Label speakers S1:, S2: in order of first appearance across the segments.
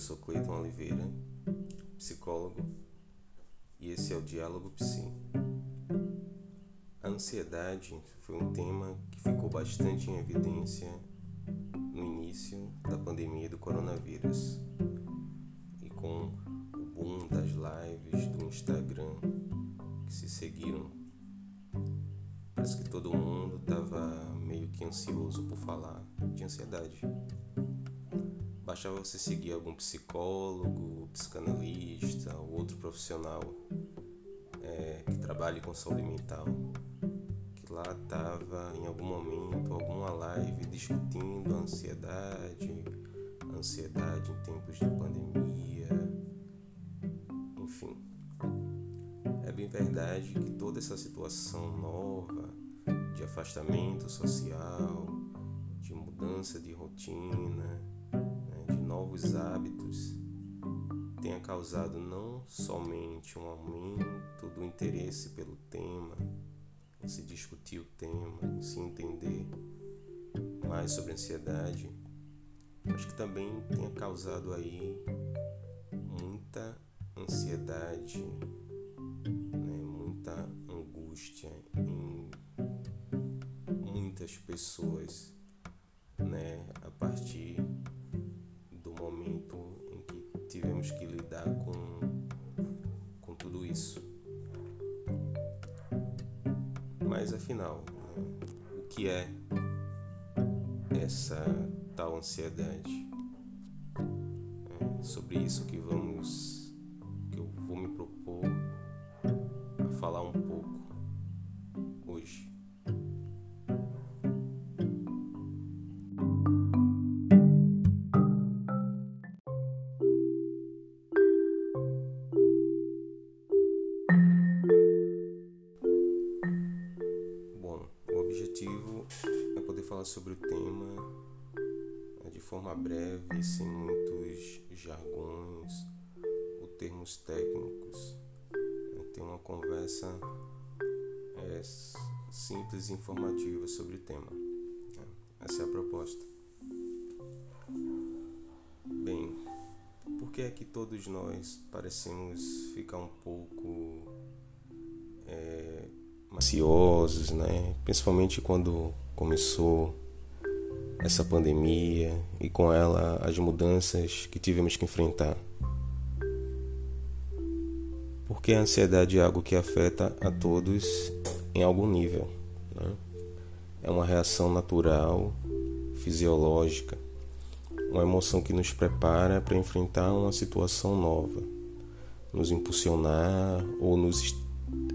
S1: eu sou Cleiton Oliveira, psicólogo, e esse é o Diálogo Psi. A ansiedade foi um tema que ficou bastante em evidência no início da pandemia do coronavírus e com o boom das lives do Instagram que se seguiram. Parece que todo mundo estava meio que ansioso por falar de ansiedade. Bastava você seguir algum psicólogo, psicanalista ou outro profissional é, que trabalhe com saúde mental, que lá estava em algum momento, alguma live discutindo a ansiedade, a ansiedade em tempos de pandemia, enfim. É bem verdade que toda essa situação nova de afastamento social, de mudança de rotina, novos hábitos tenha causado não somente um aumento do interesse pelo tema, em se discutir o tema, em se entender mais sobre ansiedade, mas que também tenha causado aí muita ansiedade, né, muita angústia em muitas pessoas, né, a partir tivemos que lidar com, com tudo isso. Mas afinal, o que é essa tal ansiedade? É sobre isso que vamos, que eu vou me propor sobre o tema né, de forma breve, sem muitos jargões ou termos técnicos. Ter uma conversa é, simples e informativa sobre o tema. Né. Essa é a proposta. Bem, por que é que todos nós parecemos ficar um pouco ansiosos, né? Principalmente quando começou essa pandemia e com ela as mudanças que tivemos que enfrentar. Porque a ansiedade é algo que afeta a todos em algum nível. Né? É uma reação natural, fisiológica, uma emoção que nos prepara para enfrentar uma situação nova, nos impulsionar ou nos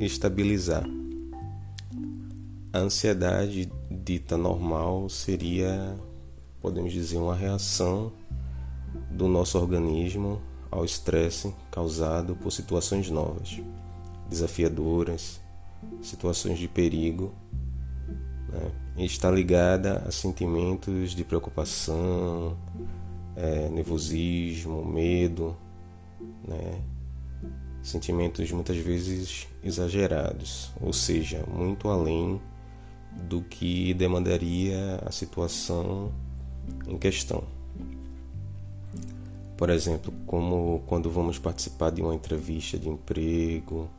S1: estabilizar. A ansiedade dita normal seria, podemos dizer, uma reação do nosso organismo ao estresse causado por situações novas, desafiadoras, situações de perigo, né? e está ligada a sentimentos de preocupação, é, nervosismo, medo, né? sentimentos muitas vezes exagerados, ou seja, muito além do que demandaria a situação em questão. Por exemplo, como quando vamos participar de uma entrevista de emprego,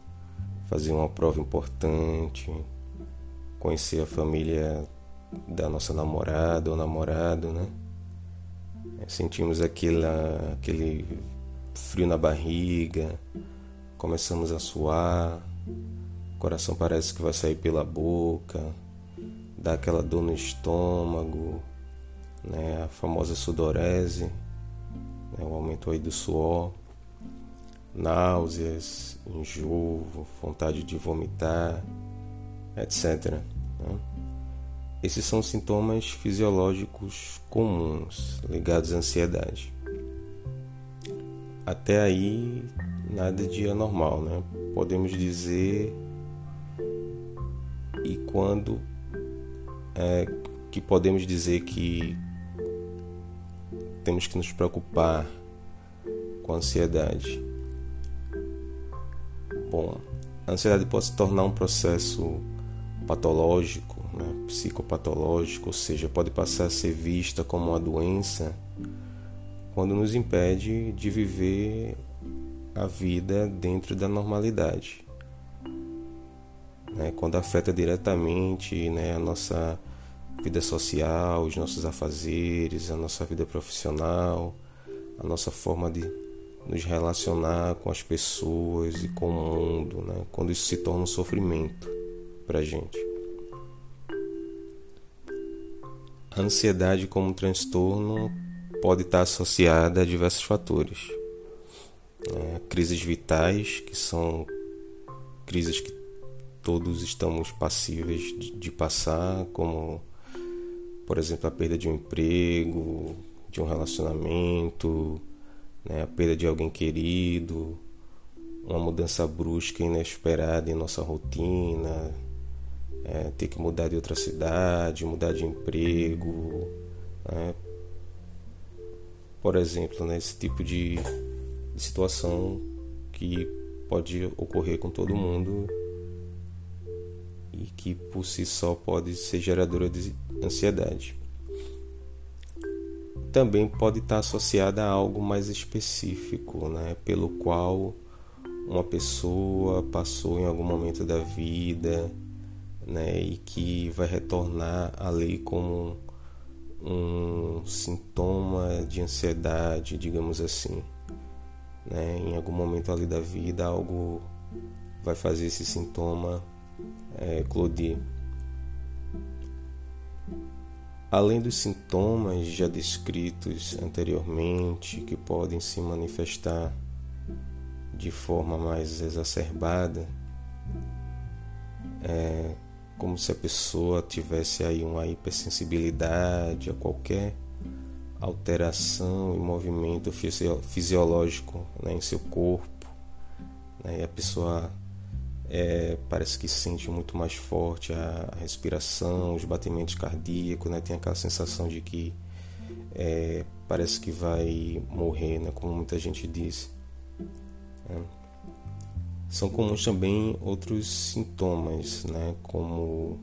S1: fazer uma prova importante, conhecer a família da nossa namorada ou namorado, né? Sentimos aquela, aquele frio na barriga, começamos a suar, o coração parece que vai sair pela boca, dá aquela dor no estômago, né, a famosa sudorese, né, o aumento aí do suor, náuseas, enjoo, vontade de vomitar, etc. Né? Esses são sintomas fisiológicos comuns ligados à ansiedade. Até aí, nada de anormal, né? Podemos dizer. E quando é, que podemos dizer que temos que nos preocupar com a ansiedade? Bom, a ansiedade pode se tornar um processo patológico, né, psicopatológico, ou seja, pode passar a ser vista como uma doença quando nos impede de viver a vida dentro da normalidade. Né? Quando afeta diretamente né, a nossa vida social, os nossos afazeres, a nossa vida profissional, a nossa forma de nos relacionar com as pessoas e com o mundo, né? quando isso se torna um sofrimento para a gente. A ansiedade como transtorno pode estar associada a diversos fatores. É, crises vitais, que são crises que todos estamos passíveis de, de passar, como, por exemplo, a perda de um emprego, de um relacionamento, né, a perda de alguém querido, uma mudança brusca e inesperada em nossa rotina, é, ter que mudar de outra cidade, mudar de emprego, né, por exemplo, né, esse tipo de, de situação que pode ocorrer com todo mundo e que por si só pode ser geradora de ansiedade. Também pode estar associada a algo mais específico, né, pelo qual uma pessoa passou em algum momento da vida, né, e que vai retornar ali como um sintoma de ansiedade, digamos assim. Né? Em algum momento ali da vida, algo vai fazer esse sintoma é. Além dos sintomas já descritos anteriormente, que podem se manifestar de forma mais exacerbada, é, como se a pessoa tivesse aí uma hipersensibilidade a qualquer alteração e movimento fisiológico né, em seu corpo. Né, e a pessoa é, parece que sente muito mais forte a respiração, os batimentos cardíacos, né, tem aquela sensação de que é, parece que vai morrer, né, como muita gente diz. Né. São comuns também outros sintomas, né, como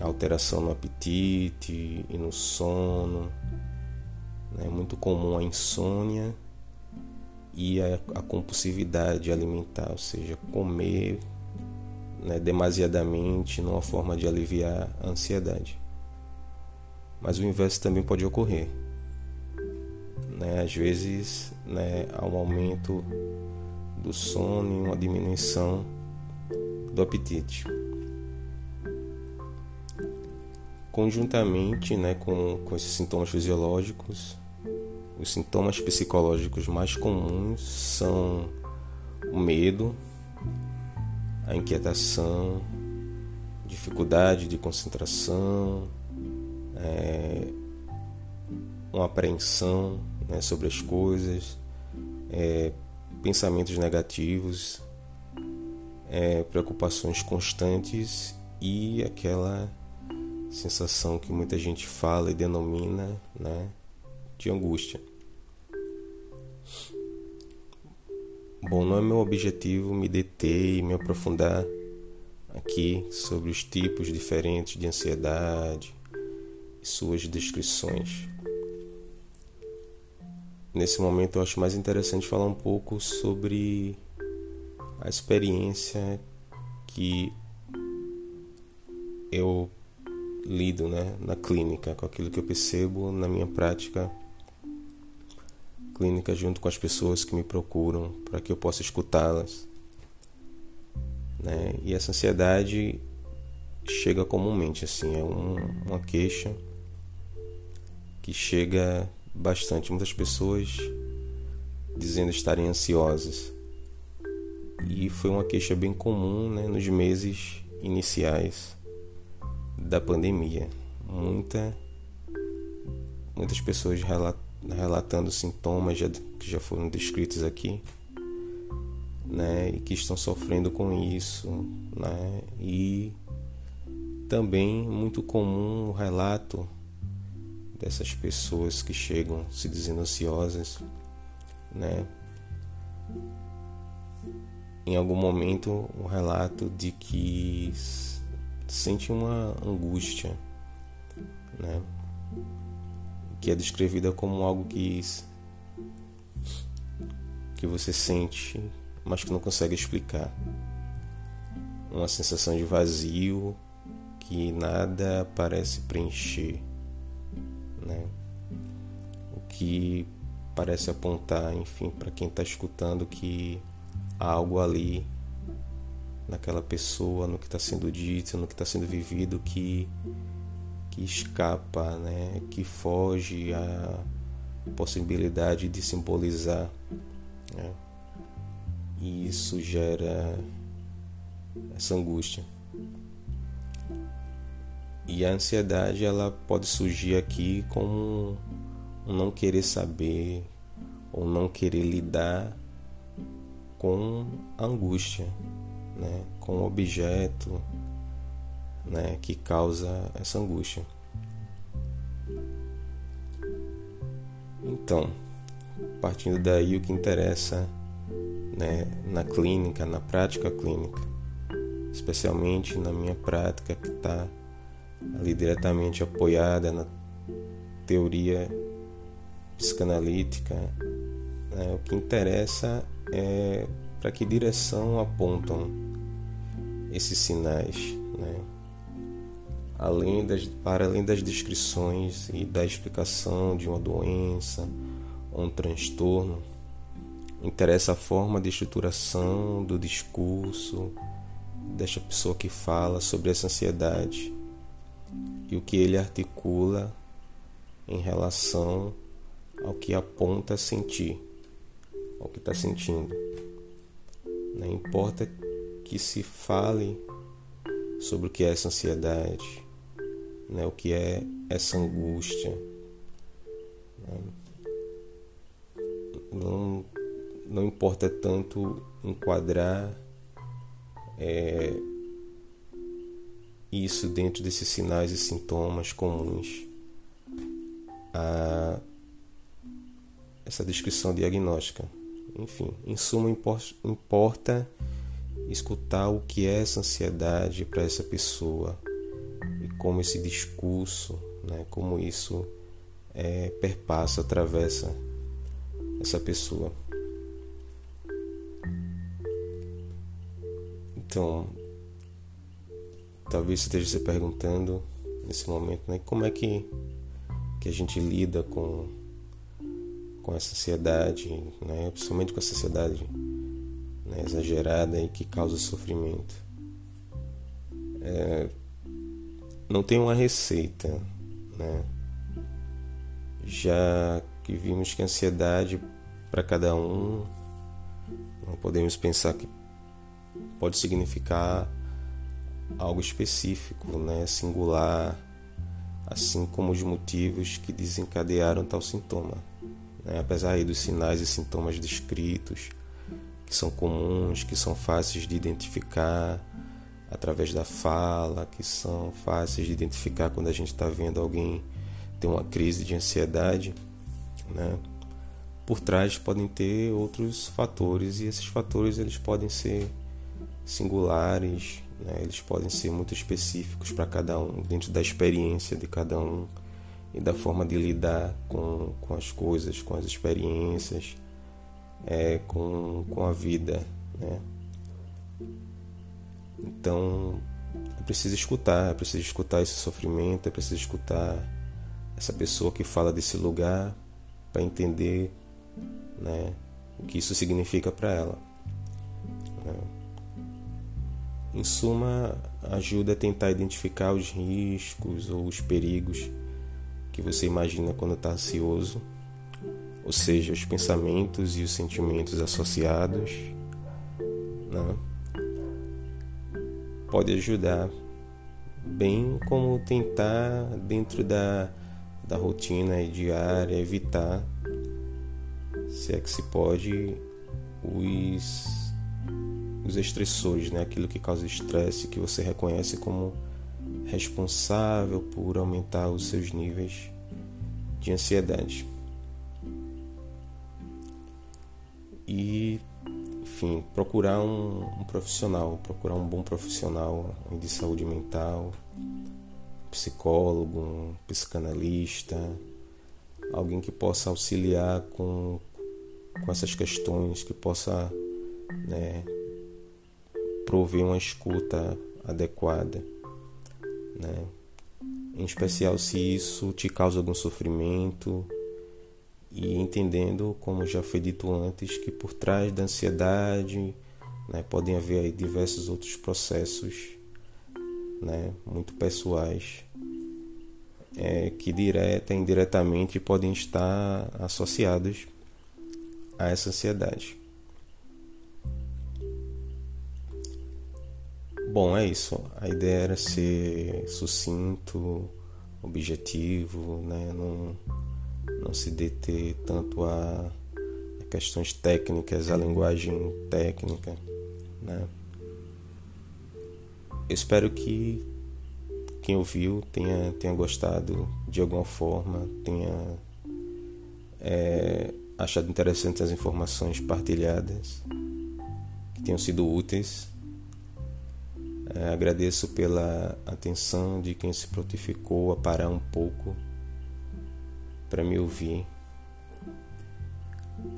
S1: alteração no apetite e no sono. É muito comum a insônia e a, a compulsividade alimentar, ou seja, comer né, demasiadamente numa forma de aliviar a ansiedade. Mas o inverso também pode ocorrer. Né? Às vezes né, há um aumento do sono e uma diminuição do apetite. Conjuntamente né, com, com esses sintomas fisiológicos, os sintomas psicológicos mais comuns são o medo, a inquietação, dificuldade de concentração, é, uma apreensão né, sobre as coisas, é, pensamentos negativos, é, preocupações constantes e aquela sensação que muita gente fala e denomina né, de angústia. Bom, não é meu objetivo me deter e me aprofundar aqui sobre os tipos diferentes de ansiedade e suas descrições. Nesse momento eu acho mais interessante falar um pouco sobre a experiência que eu lido né, na clínica, com aquilo que eu percebo na minha prática clínica junto com as pessoas que me procuram para que eu possa escutá-las. Né? E essa ansiedade chega comumente, assim, é um, uma queixa que chega bastante. Muitas pessoas dizendo estarem ansiosas. E foi uma queixa bem comum né, nos meses iniciais da pandemia. Muita, muitas pessoas relatando sintomas já, que já foram descritos aqui, né, e que estão sofrendo com isso, né, e também muito comum o relato dessas pessoas que chegam se dizendo ansiosas, né? Em algum momento, o relato de que sente uma angústia, né? Que é descrevida como algo que que você sente, mas que não consegue explicar. Uma sensação de vazio que nada parece preencher, né? O que parece apontar, enfim, para quem está escutando que há algo ali naquela pessoa, no que está sendo dito, no que está sendo vivido, que, que escapa, né? que foge à possibilidade de simbolizar. Né? E isso gera essa angústia. E a ansiedade ela pode surgir aqui como um não querer saber ou não querer lidar com a angústia, né, com o objeto né, que causa essa angústia. Então, partindo daí, o que interessa né, na clínica, na prática clínica, especialmente na minha prática que está ali diretamente apoiada na teoria psicanalítica, né, o que interessa é para que direção apontam esses sinais? Além das, para além das descrições e da explicação de uma doença ou um transtorno, interessa a forma de estruturação do discurso desta pessoa que fala sobre essa ansiedade e o que ele articula em relação ao que aponta a sentir, ao que está sentindo. Não importa que se fale sobre o que é essa ansiedade, né? o que é essa angústia. Não, não importa tanto enquadrar é, isso dentro desses sinais e sintomas comuns a essa descrição diagnóstica. Enfim, em suma, importa escutar o que é essa ansiedade para essa pessoa como esse discurso, né, como isso é, perpassa, atravessa essa pessoa. Então, talvez você esteja se perguntando nesse momento, né, como é que, que a gente lida com com essa ansiedade, né? principalmente com essa ansiedade né? exagerada e que causa sofrimento. É, não tem uma receita, né? já que vimos que a ansiedade para cada um, não podemos pensar que pode significar algo específico, né? singular, assim como os motivos que desencadearam tal sintoma né? apesar dos sinais e sintomas descritos, que são comuns, que são fáceis de identificar através da fala, que são fáceis de identificar quando a gente está vendo alguém ter uma crise de ansiedade, né? por trás podem ter outros fatores e esses fatores eles podem ser singulares, né? eles podem ser muito específicos para cada um, dentro da experiência de cada um e da forma de lidar com, com as coisas, com as experiências, é, com, com a vida. Né? Então é preciso escutar, é preciso escutar esse sofrimento, é preciso escutar essa pessoa que fala desse lugar para entender né, o que isso significa para ela. Né? Em suma, ajuda a tentar identificar os riscos ou os perigos que você imagina quando está ansioso, ou seja, os pensamentos e os sentimentos associados, né? Pode ajudar, bem como tentar dentro da, da rotina diária evitar, se é que se pode, os, os estressores, né? aquilo que causa estresse que você reconhece como responsável por aumentar os seus níveis de ansiedade. E, enfim, procurar um, um profissional, procurar um bom profissional de saúde mental, psicólogo, um psicanalista, alguém que possa auxiliar com, com essas questões, que possa né, prover uma escuta adequada, né? Em especial se isso te causa algum sofrimento e entendendo, como já foi dito antes, que por trás da ansiedade né, podem haver diversos outros processos né, muito pessoais é, que direta e indiretamente podem estar associados a essa ansiedade. Bom, é isso. A ideia era ser sucinto, objetivo, né? não, não se deter tanto a questões técnicas, a linguagem técnica. Né? Eu espero que quem ouviu tenha, tenha gostado de alguma forma, tenha é, achado interessantes as informações partilhadas, que tenham sido úteis. É, agradeço pela atenção de quem se prontificou a parar um pouco para me ouvir.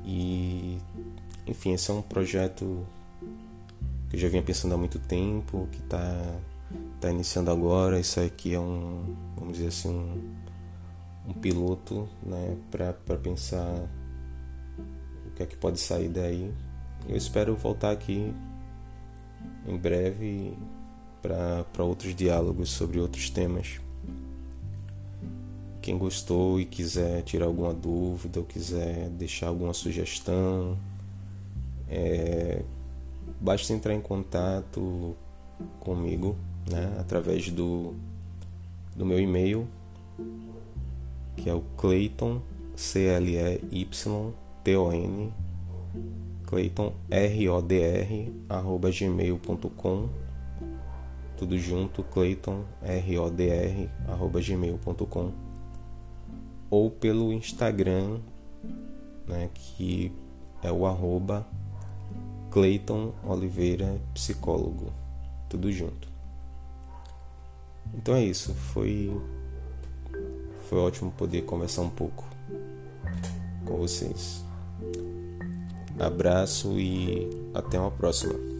S1: E, enfim, esse é um projeto que eu já vinha pensando há muito tempo, que está está iniciando agora. Isso aqui é um, vamos dizer assim, um, um piloto, né, para pensar o que é que pode sair daí. Eu espero voltar aqui em breve para outros diálogos sobre outros temas. Quem gostou e quiser tirar alguma dúvida ou quiser deixar alguma sugestão, é, basta entrar em contato comigo né, através do, do meu e-mail, que é o Clayton, C-L-E-Y-T-O-N, Clayton, R-O-D-R, arroba gmail.com, tudo junto, Clayton, R-O-D-R, arroba gmail.com, ou pelo Instagram, né, que é o arroba Oliveira Psicólogo, tudo junto. Então é isso, foi foi ótimo poder conversar um pouco com vocês. Abraço e até uma próxima.